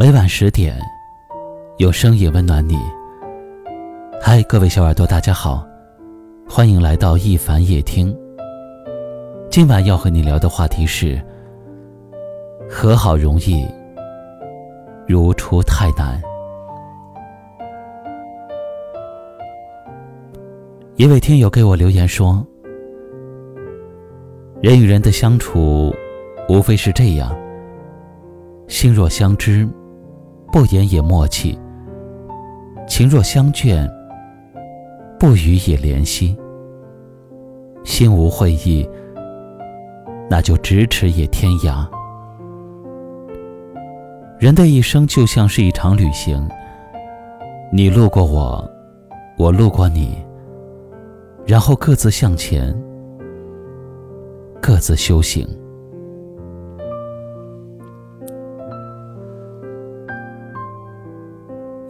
每晚十点，有声音温暖你。嗨，各位小耳朵，大家好，欢迎来到一凡夜听。今晚要和你聊的话题是：和好容易，如初太难。一位听友给我留言说：“人与人的相处，无非是这样，心若相知。”不言也默契，情若相眷，不语也怜惜。心无会意，那就咫尺也天涯。人的一生就像是一场旅行，你路过我，我路过你，然后各自向前，各自修行。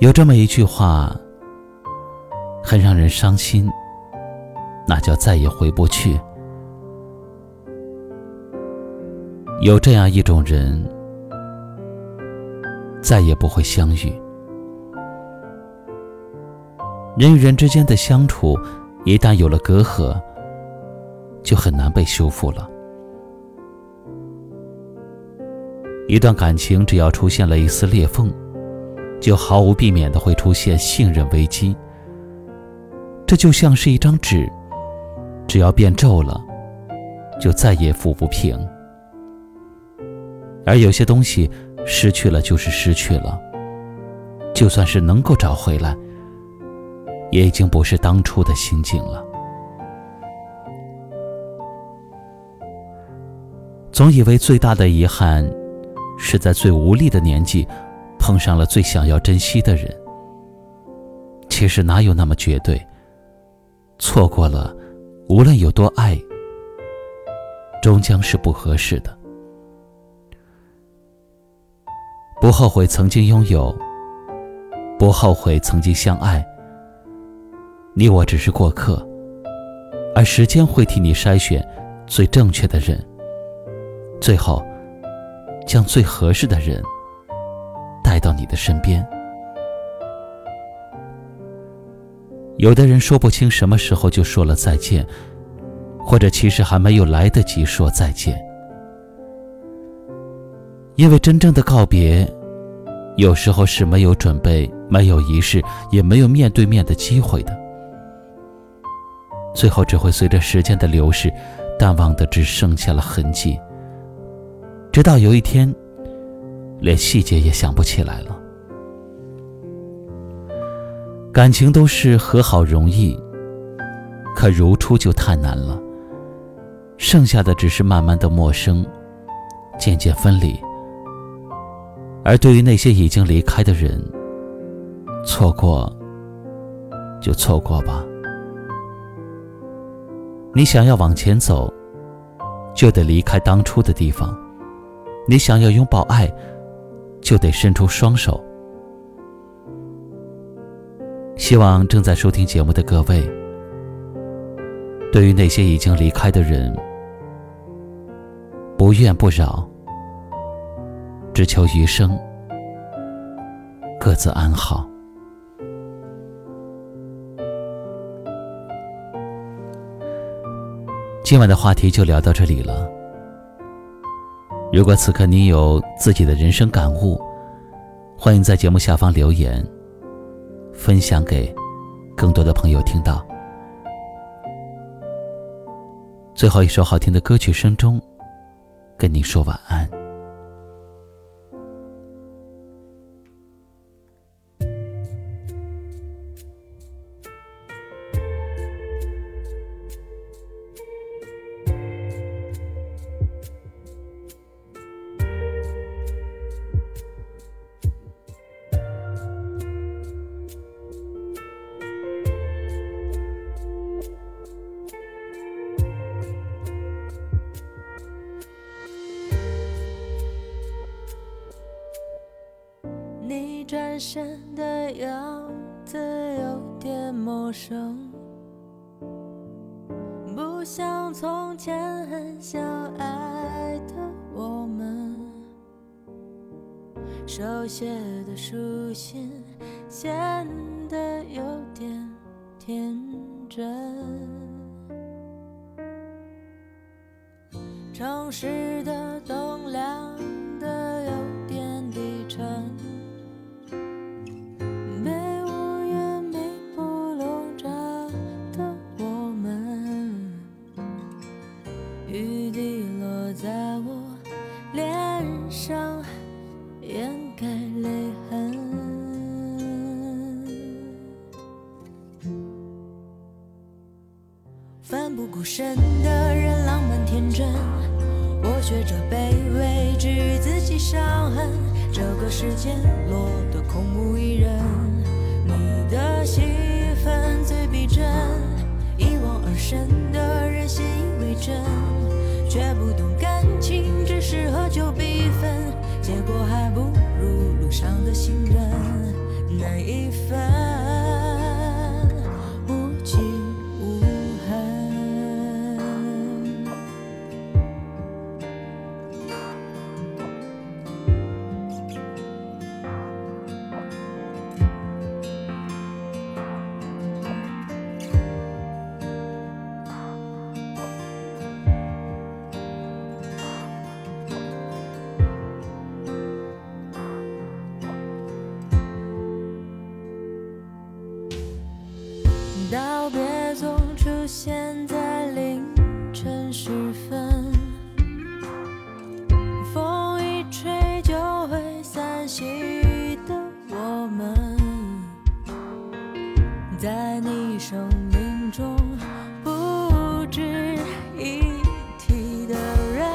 有这么一句话，很让人伤心，那叫再也回不去。有这样一种人，再也不会相遇。人与人之间的相处，一旦有了隔阂，就很难被修复了。一段感情，只要出现了一丝裂缝。就毫无避免的会出现信任危机。这就像是一张纸，只要变皱了，就再也抚不平。而有些东西失去了就是失去了，就算是能够找回来，也已经不是当初的心境了。总以为最大的遗憾，是在最无力的年纪。碰上了最想要珍惜的人，其实哪有那么绝对？错过了，无论有多爱，终将是不合适的。不后悔曾经拥有，不后悔曾经相爱。你我只是过客，而时间会替你筛选最正确的人，最后将最合适的人。带到你的身边。有的人说不清什么时候就说了再见，或者其实还没有来得及说再见。因为真正的告别，有时候是没有准备、没有仪式、也没有面对面的机会的。最后只会随着时间的流逝，淡忘的只剩下了痕迹。直到有一天。连细节也想不起来了。感情都是和好容易，可如初就太难了。剩下的只是慢慢的陌生，渐渐分离。而对于那些已经离开的人，错过就错过吧。你想要往前走，就得离开当初的地方。你想要拥抱爱。就得伸出双手。希望正在收听节目的各位，对于那些已经离开的人，不怨不扰，只求余生各自安好。今晚的话题就聊到这里了。如果此刻你有自己的人生感悟，欢迎在节目下方留言，分享给更多的朋友听到。最后一首好听的歌曲声中，跟你说晚安。你转身的样子有点陌生，不像从前很相爱的我们。手写的书信显得有点天真。城市奋不顾身的人，浪漫天真。我学着卑微，治愈自己伤痕。这个世界落得空无一人，你的戏份最逼真。一往而深时分，风一吹就会散席的我们，在你生命中不值一提的人。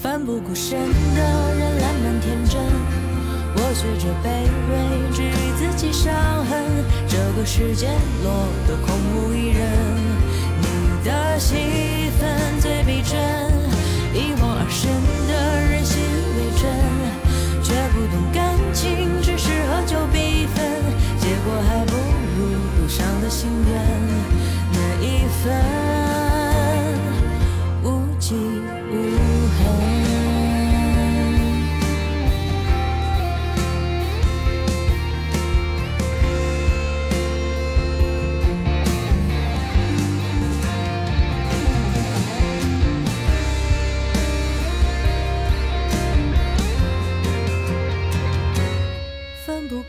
奋不顾身的人，烂漫天真。我学着卑微，治愈自己伤痕。这个世界落得空无一人，戏份最逼真。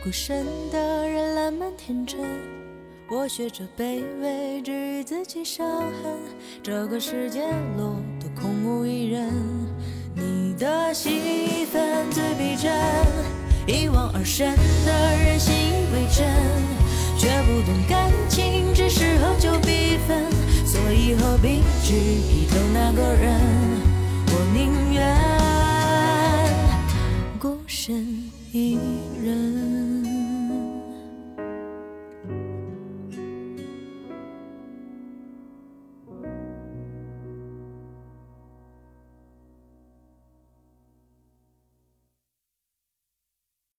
孤身的人烂漫天真，我学着卑微治愈自己伤痕。这个世界落得空无一人，你的戏份最逼真。一往而深的人信以为真，却不懂感情只是合就必分，所以何必执迷等那个人？我宁愿孤身一人。